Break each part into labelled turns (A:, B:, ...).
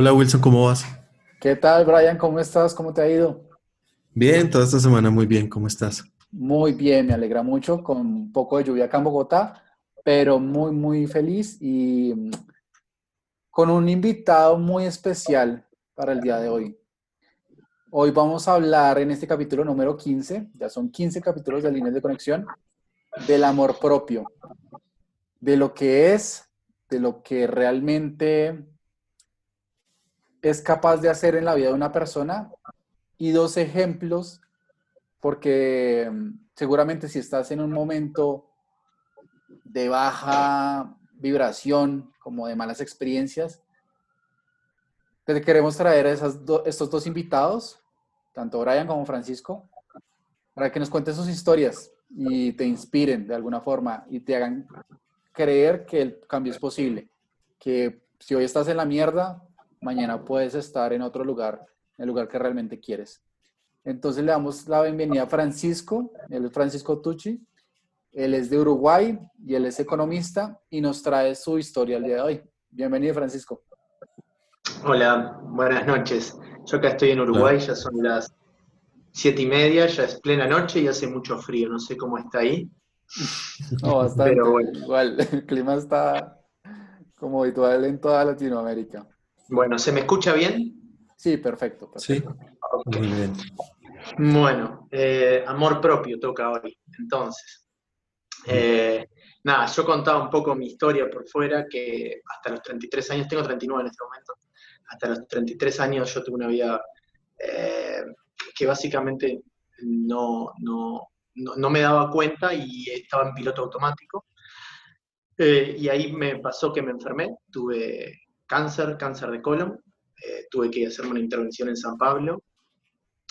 A: Hola Wilson, ¿cómo vas?
B: ¿Qué tal, Brian? ¿Cómo estás? ¿Cómo te ha ido?
A: Bien, toda esta semana muy bien, ¿cómo estás?
B: Muy bien, me alegra mucho, con un poco de lluvia acá en Bogotá, pero muy, muy feliz y mm, con un invitado muy especial para el día de hoy. Hoy vamos a hablar en este capítulo número 15, ya son 15 capítulos de líneas de conexión, del amor propio, de lo que es, de lo que realmente es capaz de hacer en la vida de una persona. Y dos ejemplos, porque mm, seguramente si estás en un momento de baja vibración, como de malas experiencias, te queremos traer a esas estos dos invitados, tanto Brian como Francisco, para que nos cuenten sus historias y te inspiren de alguna forma y te hagan creer que el cambio es posible, que si hoy estás en la mierda, mañana puedes estar en otro lugar, en el lugar que realmente quieres. Entonces le damos la bienvenida a Francisco, él es Francisco Tucci, él es de Uruguay y él es economista y nos trae su historia el día de hoy. Bienvenido Francisco.
C: Hola, buenas noches. Yo acá estoy en Uruguay, ya son las siete y media, ya es plena noche y hace mucho frío, no sé cómo está ahí.
B: No, bastante. Igual, el clima está como habitual en toda Latinoamérica.
C: Bueno, ¿se me escucha bien?
B: Sí, perfecto.
A: Sí, muy bien.
C: Bueno, eh, amor propio toca hoy. Entonces, eh, nada, yo contaba un poco mi historia por fuera, que hasta los 33 años, tengo 39 en este momento, hasta los 33 años yo tuve una vida eh, que básicamente no, no, no, me daba cuenta y estaba en piloto automático. y ahí me pasó que me enfermé, tuve cáncer, cáncer de colon. Eh, tuve que hacerme una intervención en San Pablo,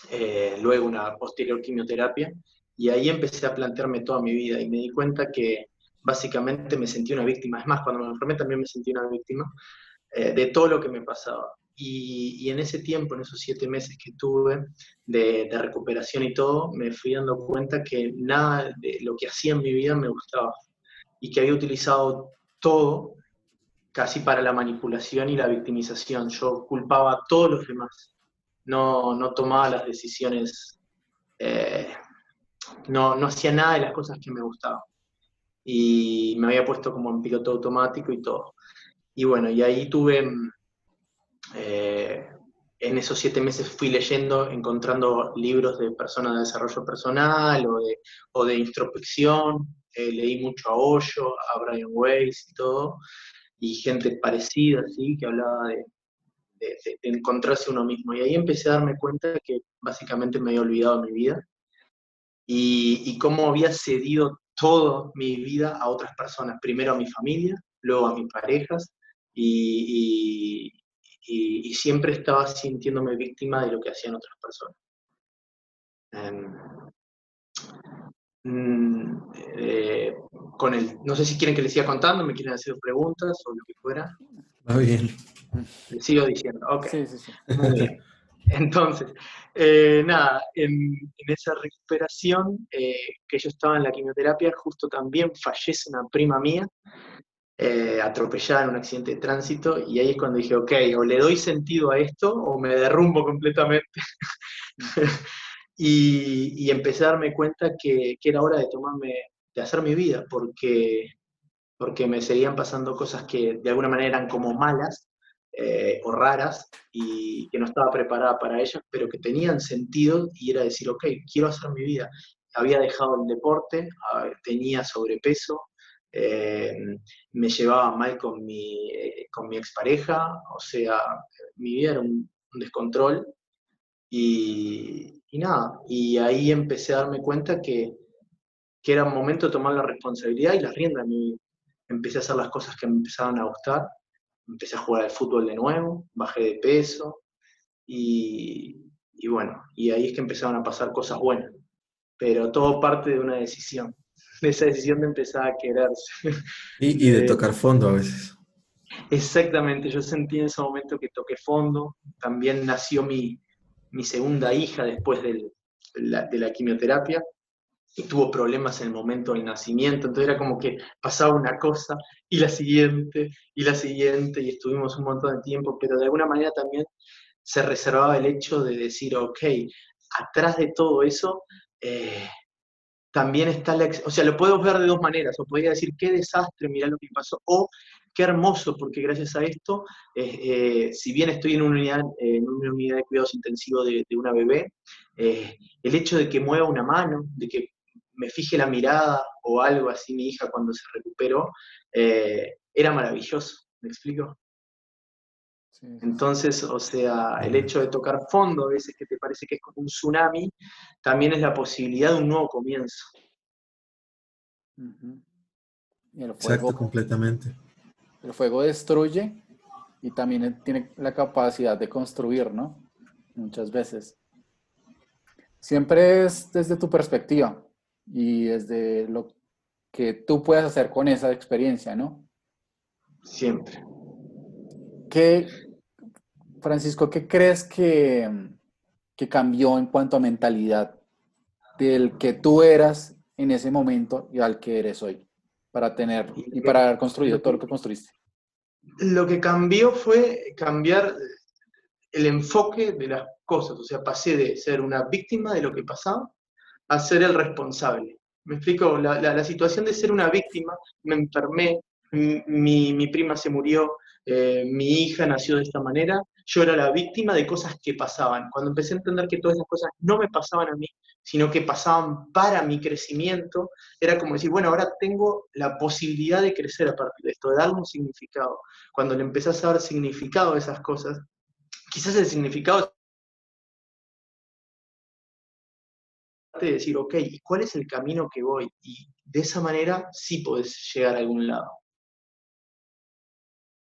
C: eh, luego una posterior quimioterapia, y ahí empecé a plantearme toda mi vida y me di cuenta que básicamente me sentí una víctima. Es más, cuando me enfermé también me sentí una víctima eh, de todo lo que me pasaba. Y, en ese tiempo, en esos siete meses que tuve de, de, recuperación y todo, me fui dando cuenta que nada de lo que hacía en mi vida me gustaba y que había utilizado todo casi para la manipulación y la victimización. Yo culpaba a todos los demás, no, no tomaba las decisiones, eh, no, no hacía nada de las cosas que me gustaban. Y me había puesto como en piloto automático y todo. Y bueno, y ahí tuve, eh, en esos siete meses fui leyendo, encontrando libros de personas de desarrollo personal o de, o de introspección. Eh, leí mucho a Hoyo, a Brian Weiss y todo y gente parecida, así, que hablaba de, encontrarse uno mismo. Y ahí empecé a darme cuenta que básicamente me había olvidado mi vida y, cómo había cedido toda mi vida a otras personas, primero a mi familia, luego a mis parejas, y, siempre estaba sintiéndome víctima de lo que hacían otras personas. Em, eh, con el, no sé si quieren que les siga contando, me quieren hacer preguntas o lo que fuera.
A: Va bien.
C: Les sigo diciendo, ok. Sí, sí, sí. Entonces, eh, nada, en, esa recuperación, eh, que yo estaba en la quimioterapia, justo también fallece una prima mía, atropellada en un accidente de tránsito, y ahí es cuando dije, ok, o le doy sentido a esto o me derrumbo completamente. Y, empecé a darme cuenta que, era hora de tomarme, de hacer mi vida, porque, porque me seguían pasando cosas que de alguna manera eran como malas eh, o raras y que no estaba preparada para ellas, pero que tenían sentido y era decir, ok, quiero hacer mi vida. Había dejado el deporte, tenía sobrepeso, eh, me llevaba mal con mi, eh, con mi expareja, o sea, mi vida era un descontrol y, y nada, y ahí empecé a darme cuenta que, que era un momento de tomar la responsabilidad y la rienda Empecé a hacer las cosas que me empezaban a gustar, empecé a jugar al fútbol de nuevo, bajé de peso y, y bueno, y ahí es que empezaron a pasar cosas buenas, pero todo parte de una decisión, de esa decisión de empezar a quererse.
A: Y, y de eh, tocar fondo a veces.
C: Exactamente, yo sentí en ese momento que toqué fondo, también nació mi, mi segunda hija después de, la, quimioterapia. tuvo problemas en el momento del nacimiento, entonces era como que pasaba una cosa y la siguiente y la siguiente y estuvimos un montón de tiempo, pero de alguna manera también se reservaba el hecho de decir, ok, atrás de todo eso eh, también está la... O sea, lo puedo ver de dos maneras, o podría decir, qué desastre, mira lo que pasó, o qué hermoso, porque gracias a esto, eh, eh, si bien estoy en una unidad, en una unidad de cuidados intensivos de, una bebé, el hecho de que mueva una mano, de que me fije la mirada o algo así mi hija cuando se recuperó, eh, era maravilloso, ¿me explico? Entonces, o sea, el hecho de tocar fondo a veces que te parece que es como un tsunami, también es la posibilidad de un nuevo comienzo.
A: Exacto, completamente.
B: El fuego destruye y también tiene la capacidad de construir, ¿no? Muchas veces. Siempre es desde tu perspectiva y desde lo que tú puedas hacer con esa experiencia, ¿no?
C: Siempre.
B: ¿Qué, Francisco, qué crees que, que cambió en cuanto a mentalidad del que tú eras en ese momento y al que eres hoy para tener y para haber construido todo lo que construiste?
C: Lo que cambió fue cambiar el enfoque de las cosas, o sea, pasé de ser una víctima de lo que pasaba a ser el responsable. Me explico, la, situación de ser una víctima, me enfermé, mi, prima se murió, eh, mi hija nació de esta manera, yo era la víctima de cosas que pasaban. Cuando empecé a entender que todas esas cosas no me pasaban a mí, sino que pasaban para mi crecimiento, era como decir, bueno, ahora tengo la posibilidad de crecer a partir de esto, de darle un significado. Cuando le empezás a dar significado a esas cosas, quizás el significado de decir, ok, ¿y cuál es el camino que voy? Y de esa manera sí podés llegar a algún lado.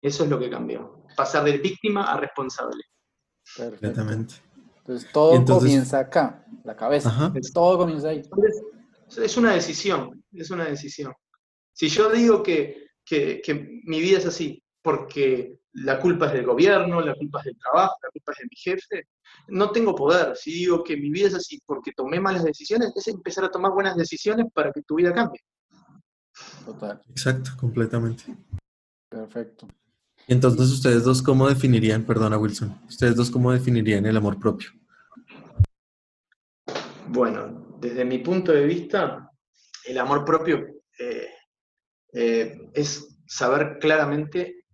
C: Eso es lo que cambió. Pasar de víctima a responsable.
A: Perfectamente.
B: Entonces todo comienza acá, la cabeza. Todo comienza ahí.
C: es una decisión, es una decisión. Si yo digo que, que, que mi vida es así, porque la culpa es del gobierno, la culpa es del trabajo, la culpa es de mi jefe. No tengo poder. Si digo que mi vida es así porque tomé malas decisiones, es empezar a tomar buenas decisiones para que tu vida cambie.
A: Total. Exacto, completamente.
B: Perfecto.
A: Entonces ustedes dos, ¿cómo definirían, perdona Wilson, ustedes dos, ¿cómo definirían el amor propio?
C: Bueno, desde mi punto de vista, el amor propio eh, eh, es saber claramente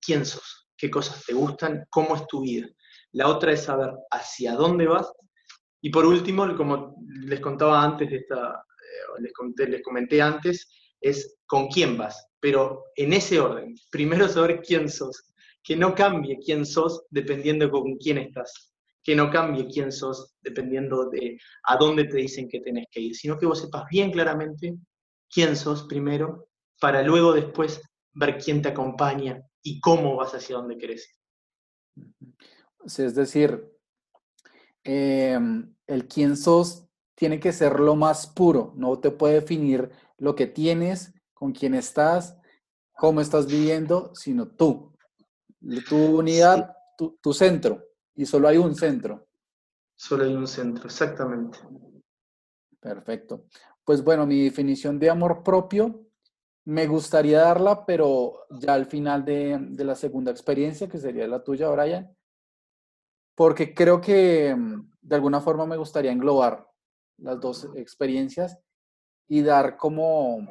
C: quién sos, qué cosas te gustan, cómo es tu vida. La otra es saber hacia dónde vas. Y por último, como les contaba antes esta, eh, les comenté antes, es con quién vas, pero en ese orden. Primero saber quién sos, que no cambie quién sos dependiendo con quién estás, que no cambie quién sos dependiendo de a dónde te dicen que tenés que ir, sino que vos sepas bien claramente quién sos primero, para luego después ver quién te acompaña y cómo vas hacia donde querés.
B: Es decir, em, el quién sos tiene que ser lo más puro, no te puede definir lo que tienes, con quién estás, cómo estás viviendo, sino tú, tu unidad, tu, tu centro, y solo hay un centro.
C: Solo hay un centro, exactamente.
B: Perfecto. Pues bueno, mi definición de amor propio me gustaría darla, pero ya al final de, la segunda experiencia, que sería la tuya, Brian, porque creo que mm, de alguna forma me gustaría englobar las dos experiencias y dar como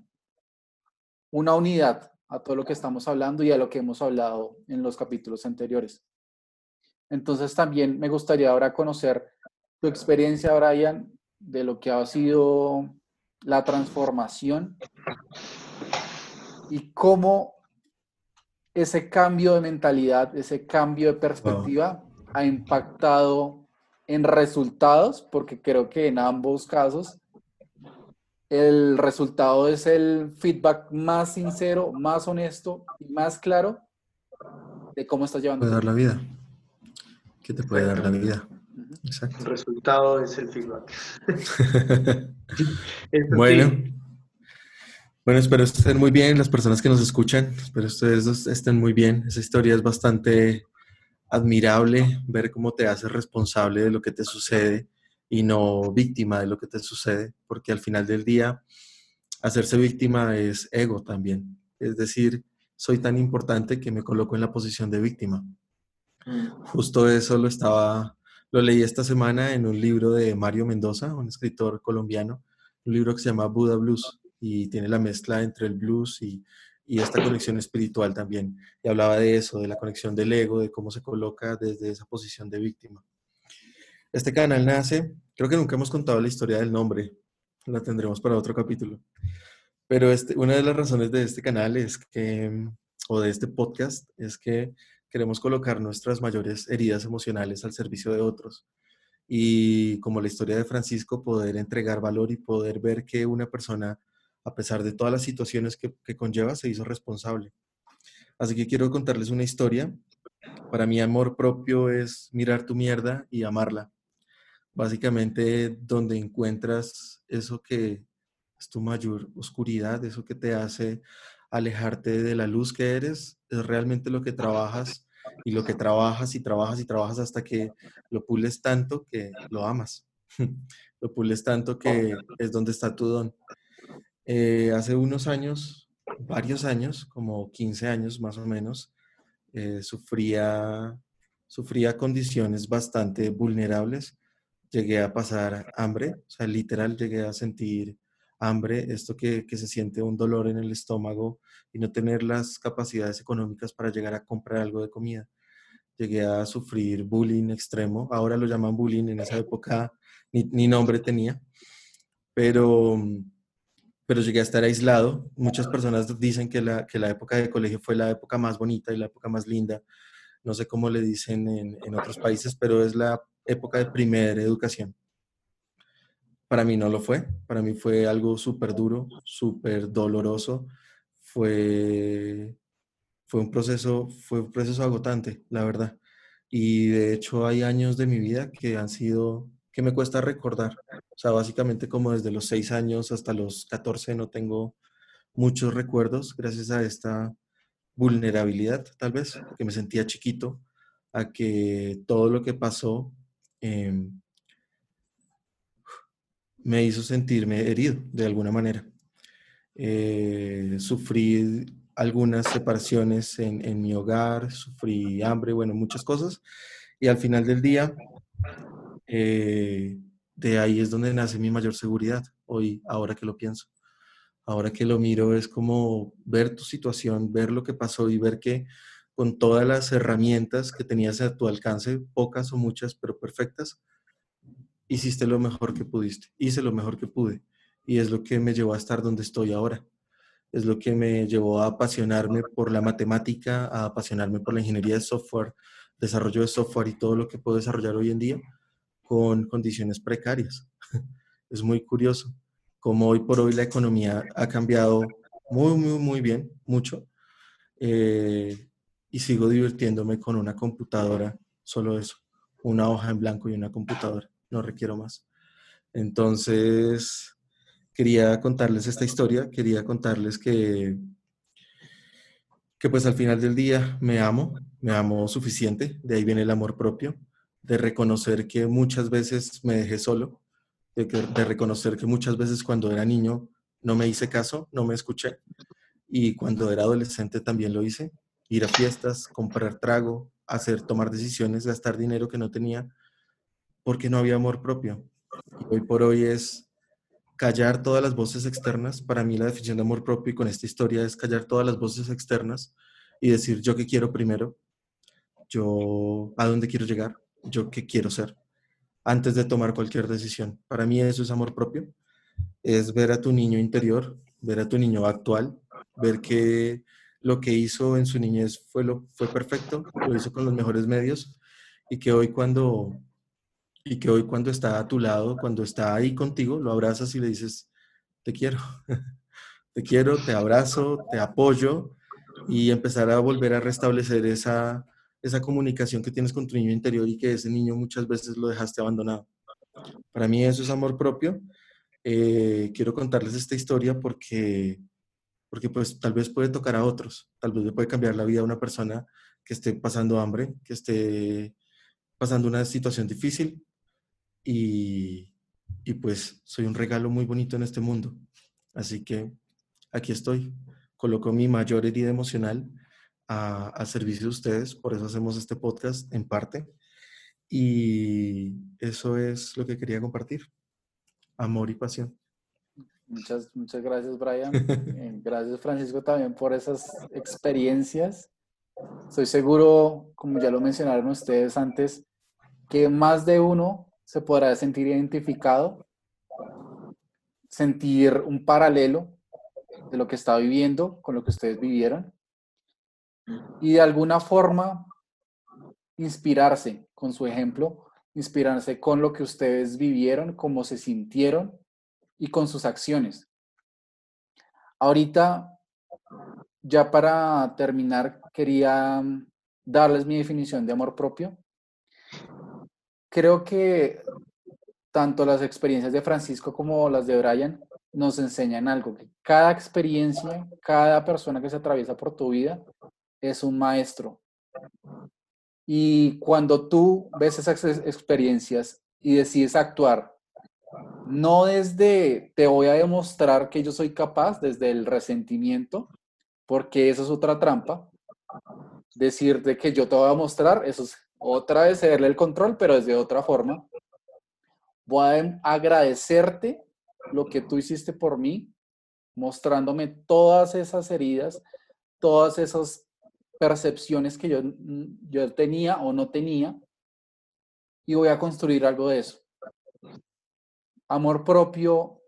B: una unidad a todo lo que estamos hablando y a lo que hemos hablado en los capítulos anteriores. Entonces también me gustaría ahora conocer tu experiencia, Brian, de lo que ha sido la transformación y cómo ese cambio de mentalidad, ese cambio de perspectiva ha impactado en resultados, porque creo que en ambos casos el resultado es el feedback más sincero, más honesto y más claro de cómo estás llevando.
A: Puede dar la vida. ¿Qué te puede dar la vida?
C: Exacto. El resultado es el feedback.
A: bueno. Bueno, espero estén muy bien las personas que nos escuchan. Espero ustedes estén muy bien. Esa historia es bastante admirable, ver cómo te haces responsable de lo que te sucede y no víctima de lo que te sucede, porque al final del día hacerse víctima es ego también. Es decir, soy tan importante que me coloco en la posición de víctima. Justo eso lo estaba, lo leí esta semana en un libro de Mario Mendoza, un escritor colombiano, un libro que se llama Buddha Blues y tiene la mezcla entre el blues y, y esta conexión espiritual también. Y hablaba de eso, de la conexión del ego, de cómo se coloca desde esa posición de víctima. Este canal nace, creo que nunca hemos contado la historia del nombre, la tendremos para otro capítulo. Pero este, una de las razones de este canal es que, o de este podcast, es que queremos colocar nuestras mayores heridas emocionales al servicio de otros. Y como la historia de Francisco, poder entregar valor y poder ver que una persona, a pesar de todas las situaciones que, que conlleva, se hizo responsable. Así que quiero contarles una historia. Para mí, amor propio es mirar tu mierda y amarla. Básicamente, donde encuentras eso que es tu mayor oscuridad, eso que te hace alejarte de la luz que eres, es realmente lo que trabajas y lo que trabajas y trabajas y trabajas hasta que lo pules tanto que lo amas. lo pules tanto que es donde está tu don. Eh, hace unos años, varios años, como 15 años más o menos, eh, sufría, sufría condiciones bastante vulnerables. Llegué a pasar hambre, o sea, literal llegué a sentir hambre, esto que, se siente un dolor en el estómago y no tener las capacidades económicas para llegar a comprar algo de comida. Llegué a sufrir bullying extremo, ahora lo llaman bullying, en esa época ni, nombre tenía, pero, pero llegué a estar aislado. Muchas personas dicen que la, que la época de colegio fue la época más bonita y la época más linda. No sé cómo le dicen en, otros países, pero es la época de primera educación para mí no lo fue, para mí fue algo súper duro, súper doloroso, fue, fue, un proceso, fue un proceso agotante, la verdad. Y de hecho hay años de mi vida que han sido, que me cuesta recordar. O sea, básicamente como desde los seis años hasta los 14 no tengo muchos recuerdos gracias a esta vulnerabilidad, tal vez, que me sentía chiquito, a que todo lo que pasó eh, me hizo sentirme herido de alguna manera. Eh, sufrí algunas separaciones en, mi hogar, sufrí hambre, bueno, muchas cosas. Y al final del día, eh, de ahí es donde nace mi mayor seguridad, hoy, ahora que lo pienso. Ahora que lo miro es como ver tu situación, ver lo que pasó y ver que con todas las herramientas que tenías a tu alcance, pocas o muchas, pero perfectas, hiciste lo mejor que pudiste, hice lo mejor que pude y es lo que me llevó a estar donde estoy ahora. Es lo que me llevó a apasionarme por la matemática, a apasionarme por la ingeniería de software, desarrollo de software y todo lo que puedo desarrollar hoy en día con condiciones precarias. Es muy curioso cómo hoy por hoy la economía ha cambiado muy, muy, muy bien, mucho. Eh, y sigo divirtiéndome con una computadora, solo eso, una hoja en blanco y una computadora no requiero más. Entonces, quería contarles esta historia, quería contarles que, que pues al final del día me amo, me amo suficiente, de ahí viene el amor propio, de reconocer que muchas veces me dejé solo, de, reconocer que muchas veces cuando era niño no me hice caso, no me escuché, y cuando era adolescente también lo hice, ir a fiestas, comprar trago, hacer, tomar decisiones, gastar dinero que no tenía, porque no había amor propio. hoy por hoy es callar todas las voces externas. Para mí la definición de amor propio y con esta historia es callar todas las voces externas y decir yo qué quiero primero, yo a dónde quiero llegar, yo qué quiero ser, antes de tomar cualquier decisión. Para mí eso es amor propio, es ver a tu niño interior, ver a tu niño actual, ver que lo que hizo en su niñez fue, lo, fue perfecto, lo hizo con los mejores medios y que hoy cuando y que hoy cuando está a tu lado, cuando está ahí contigo, lo abrazas y le dices, te quiero, te quiero, te abrazo, te apoyo y empezar a volver a restablecer esa, esa comunicación que tienes con tu niño interior y que ese niño muchas veces lo dejaste abandonado. Para mí eso es amor propio. Eh, quiero contarles esta historia porque, porque pues tal vez puede tocar a otros, tal vez le puede cambiar la vida a una persona que esté pasando hambre, que esté pasando una situación difícil, y, y pues soy un regalo muy bonito en este mundo. Así que aquí estoy. Coloco mi mayor herida emocional a, a, servicio de ustedes, por eso hacemos este podcast en parte. Y eso es lo que quería compartir. Amor y pasión.
B: Muchas, muchas gracias, Brian. Eh, gracias, Francisco, también por esas experiencias. Estoy seguro, como ya lo mencionaron ustedes antes, que más de uno se podrá sentir identificado, sentir un paralelo de lo que está viviendo con lo que ustedes vivieron y de alguna forma inspirarse con su ejemplo, inspirarse con lo que ustedes vivieron, cómo se sintieron y con sus acciones. Ahorita, ya para terminar, quería darles mi definición de amor propio. Creo que tanto las experiencias de Francisco como las de Brian nos enseñan algo, que cada experiencia, cada persona que se atraviesa por tu vida es un maestro. Y cuando tú ves esas experiencias y decides actuar no desde te voy a demostrar que yo soy capaz, desde el resentimiento, porque eso es otra trampa. Decirte que yo te voy a mostrar, eso es otra vez cederle el control, pero desde otra forma. Voy a agradecerte lo que tú hiciste por mí, mostrándome todas esas heridas, todas esas percepciones que yo, yo tenía o no tenía, y voy a construir algo de eso. Amor propio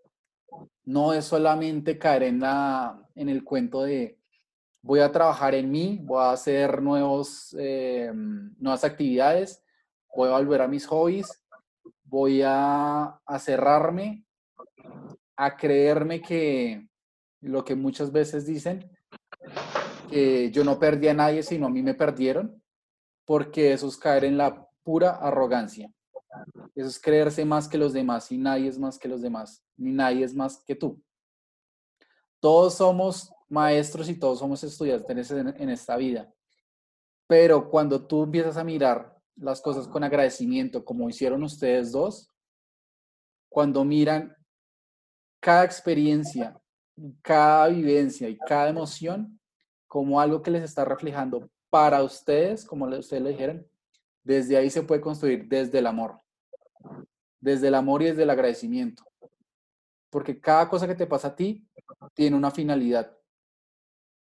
B: no es solamente caer en, la, en el cuento de voy a trabajar en mí, voy a hacer nuevos, eh, nuevas actividades, voy a volver a mis hobbies, voy a, a cerrarme, a creerme que lo que muchas veces dicen, que yo no perdí a nadie, sino a mí me perdieron, porque eso es caer en la pura arrogancia. Eso es creerse más que los demás y nadie es más que los demás, ni nadie es más que tú. Todos somos maestros y todos somos estudiantes en esta vida. Pero cuando tú empiezas a mirar las cosas con agradecimiento, como hicieron ustedes dos, cuando miran cada experiencia, cada vivencia y cada emoción como algo que les está reflejando para ustedes, como ustedes le dijeron, desde ahí se puede construir desde el amor desde el amor y desde el agradecimiento. Porque cada cosa que te pasa a ti tiene una finalidad.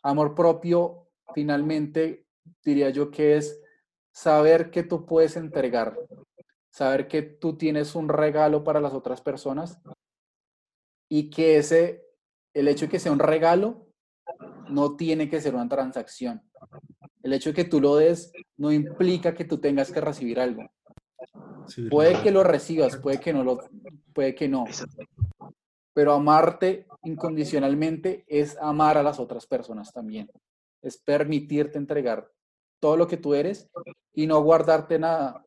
B: Amor propio, finalmente, diría yo que es saber que tú puedes entregar, saber que tú tienes un regalo para las otras personas y que ese, el hecho de que sea un regalo, no tiene que ser una transacción. El hecho de que tú lo des no implica que tú tengas que recibir algo puede que lo recibas, puede que no lo, puede que no. Pero amarte incondicionalmente es amar a las otras personas también. Es permitirte entregar todo lo que tú eres y no guardarte nada.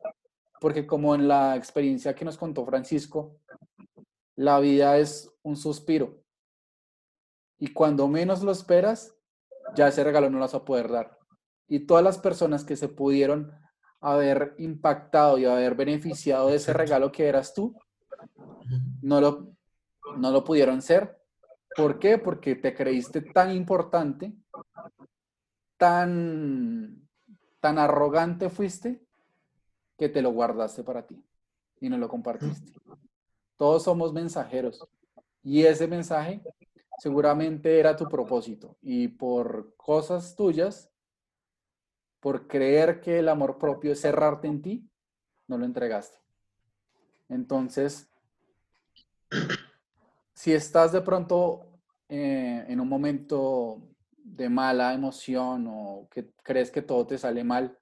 B: Porque como en la experiencia que nos contó Francisco, la vida es un suspiro. Y cuando menos lo esperas, ya ese regalo no lo vas a poder dar. Y todas las personas que se pudieron haber impactado y haber beneficiado de ese regalo que eras tú, no lo, no lo pudieron ser. ¿Por qué? Porque te creíste tan importante, tan, tan arrogante fuiste, que te lo guardaste para ti y no lo compartiste. Todos somos mensajeros y ese mensaje seguramente era tu propósito y por cosas tuyas por creer que el amor propio es cerrarte en ti, no lo entregaste. Entonces, si estás de pronto eh, en un momento de mala emoción o que crees que todo te sale mal,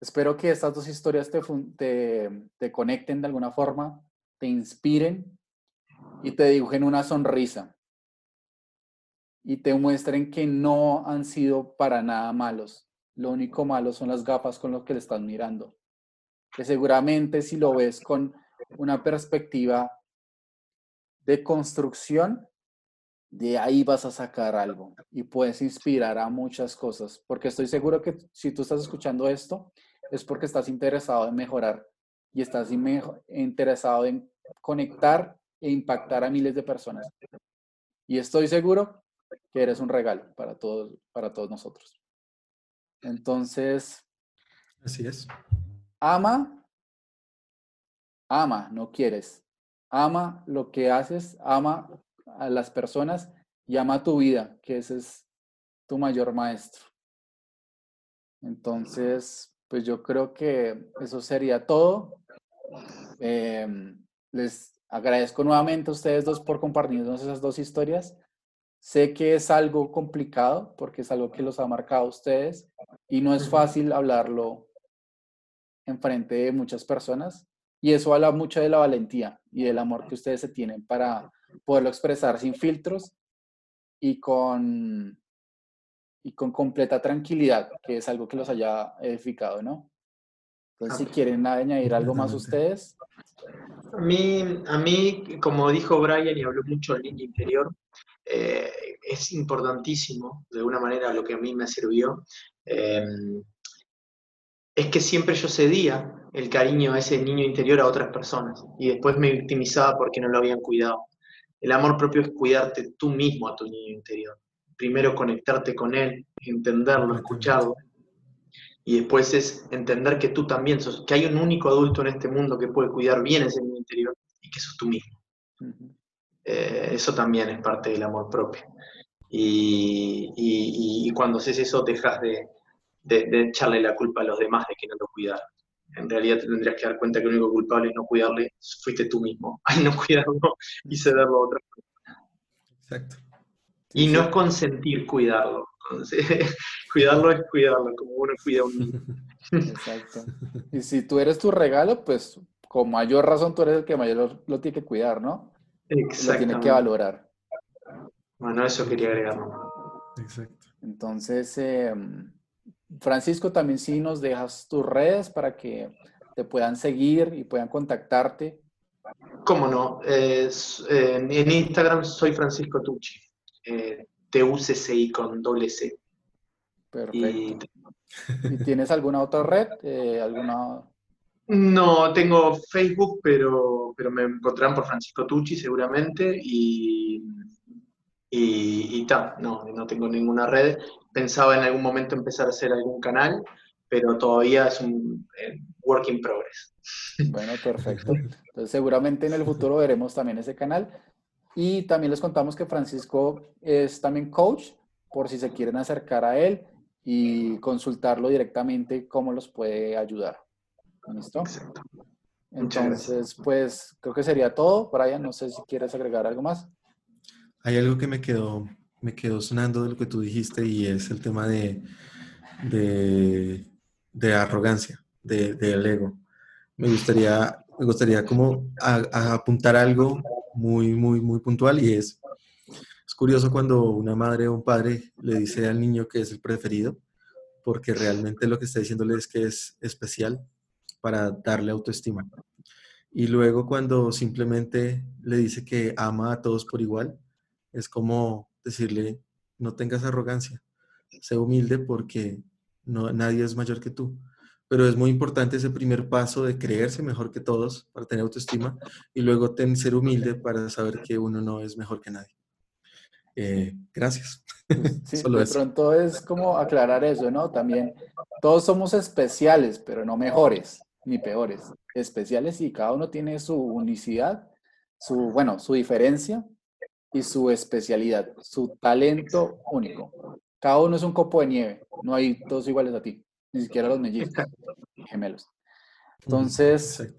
B: espero que estas dos historias te, te, te conecten de alguna forma, te inspiren y te dibujen una sonrisa y te muestren que no han sido para nada malos, lo único malo son las gafas con lo que le estás mirando. Que seguramente si lo ves con una perspectiva de construcción, de ahí vas a sacar algo y puedes inspirar a muchas cosas. Porque estoy seguro que si tú estás escuchando esto, es porque estás interesado en mejorar y estás interesado en conectar e impactar a miles de personas. Y estoy seguro que eres un regalo para todos, para todos nosotros. Entonces.
A: Así es.
B: Ama, ama, no quieres. Ama lo que haces, ama a las personas y ama tu vida, que ese es tu mayor maestro. Entonces, pues yo creo que eso sería todo. Em, les agradezco nuevamente a ustedes dos por compartirnos esas dos historias. Sé que es algo complicado porque es algo que los ha marcado a ustedes y no es fácil hablarlo en frente de muchas personas. Y eso habla mucho de la valentía y del amor que ustedes se tienen para poderlo expresar sin filtros y con, y con completa tranquilidad, que es algo que los haya edificado, ¿no? Entonces, si quieren añadir algo más ustedes.
C: A mí, a mí, como dijo Brian y habló mucho del niño interior, eh, es importantísimo, de alguna manera, lo que a mí me sirvió, em, es que siempre yo cedía el cariño a ese niño interior a otras personas y después me victimizaba porque no lo habían cuidado. El amor propio es cuidarte tú mismo a tu niño interior. Primero conectarte con él, entenderlo, escucharlo. Y después es entender que tú también sos, que hay un único adulto en este mundo que puede cuidar bien ese niño interior y que sos tú mismo. Eh, eso también es parte del amor propio. Y, y, cuando haces eso dejas de, de, echarle la culpa a los demás de que no lo cuidaron. En realidad te tendrías que dar cuenta que el único culpable es no cuidarle, fuiste tú mismo, al no cuidarlo y cederlo a otra persona. Exacto. Y no consentir cuidarlo. cuidarlo es cuidarlo, como uno cuida a un niño.
B: Exacto. Y si tú eres tu regalo, pues con mayor razón tú eres el que mayor lo, tiene que cuidar, ¿no? Exacto. Lo tiene que valorar.
C: Bueno, eso quería agregarlo.
B: Exacto. Entonces, eh, Francisco, también sí nos dejas tus redes para que te puedan seguir y puedan contactarte.
C: Cómo no. Eh, en Instagram soy Francisco Tucci. Eh, T-U-C-C-I con doble C.
B: Perfecto. Y... tienes alguna otra red? Eh, ¿Alguna...
C: No, tengo Facebook, pero, pero me encontrarán por Francisco Tucci seguramente y, y, y tal, no, no tengo ninguna red pensaba en algún momento empezar a hacer algún canal, pero todavía es un eh, work in progress.
B: Bueno, perfecto. Entonces seguramente en el futuro veremos también ese canal. Y también les contamos que Francisco es también coach, por si se quieren acercar a él y consultarlo directamente cómo los puede ayudar. ¿Listo? Exacto. Entonces, pues creo que sería todo. Brian, no sé si quieres agregar algo más.
A: Hay algo que me quedó me quedó sonando de lo que tú dijiste y es el tema de, de, arrogancia, del de, ego. Me gustaría, me gustaría como apuntar algo muy, muy, muy puntual y es, es curioso cuando una madre o un padre le dice al niño que es el preferido, porque realmente lo que está diciéndole es que es especial para darle autoestima. Y luego cuando simplemente le dice que ama a todos por igual, es como decirle, no tengas arrogancia, sé humilde porque no, nadie es mayor que tú. Pero es muy importante ese primer paso de creerse mejor que todos para tener autoestima y luego ten, ser humilde para saber que uno no es mejor que nadie. Eh, gracias.
B: Sí, de pronto es como aclarar eso, ¿no? También todos somos especiales, pero no mejores ni peores. Especiales y cada uno tiene su unicidad, su, bueno, su diferencia, y su especialidad, su talento único. Cada uno es un copo de nieve, no hay todos iguales a ti, ni siquiera los mellizos, gemelos. Entonces,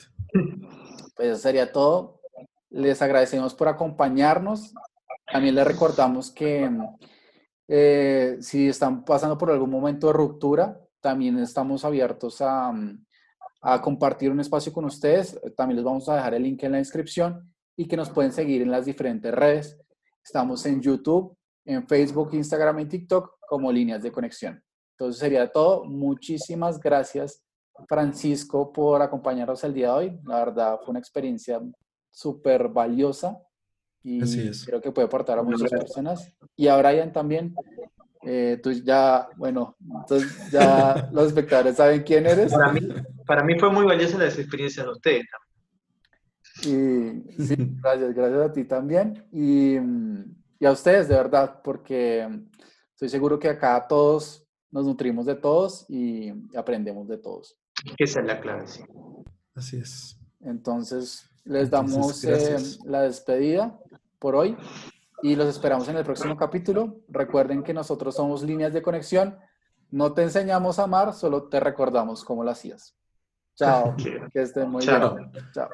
B: pues eso sería todo. Les agradecemos por acompañarnos. También les recordamos que eh, si están pasando por algún momento de ruptura, también estamos abiertos a, a compartir un espacio con ustedes. También les vamos a dejar el link en la descripción y que nos pueden seguir en las diferentes redes. Estamos en YouTube, en Facebook, Instagram y TikTok como líneas de conexión. Entonces sería todo. Muchísimas gracias, Francisco, por acompañarnos el día de hoy. La verdad fue una experiencia súper valiosa y creo que puede aportar a muchas personas. Y a Brian también. Eh, tú ya, bueno, entonces ya los espectadores saben quién eres.
C: Para mí, para mí fue muy valiosa las experiencias de ustedes.
B: Y sí, gracias, gracias a ti también. Y, y a ustedes, de verdad, porque estoy seguro que acá todos nos nutrimos de todos y aprendemos de todos.
C: Esa es la clave, sí.
A: Así es.
B: Entonces, les damos eh, la despedida por hoy y los esperamos en el próximo capítulo. Recuerden que nosotros somos líneas de conexión. No te enseñamos a amar, solo te recordamos cómo lo hacías. Chao. que estén muy bien. Chao.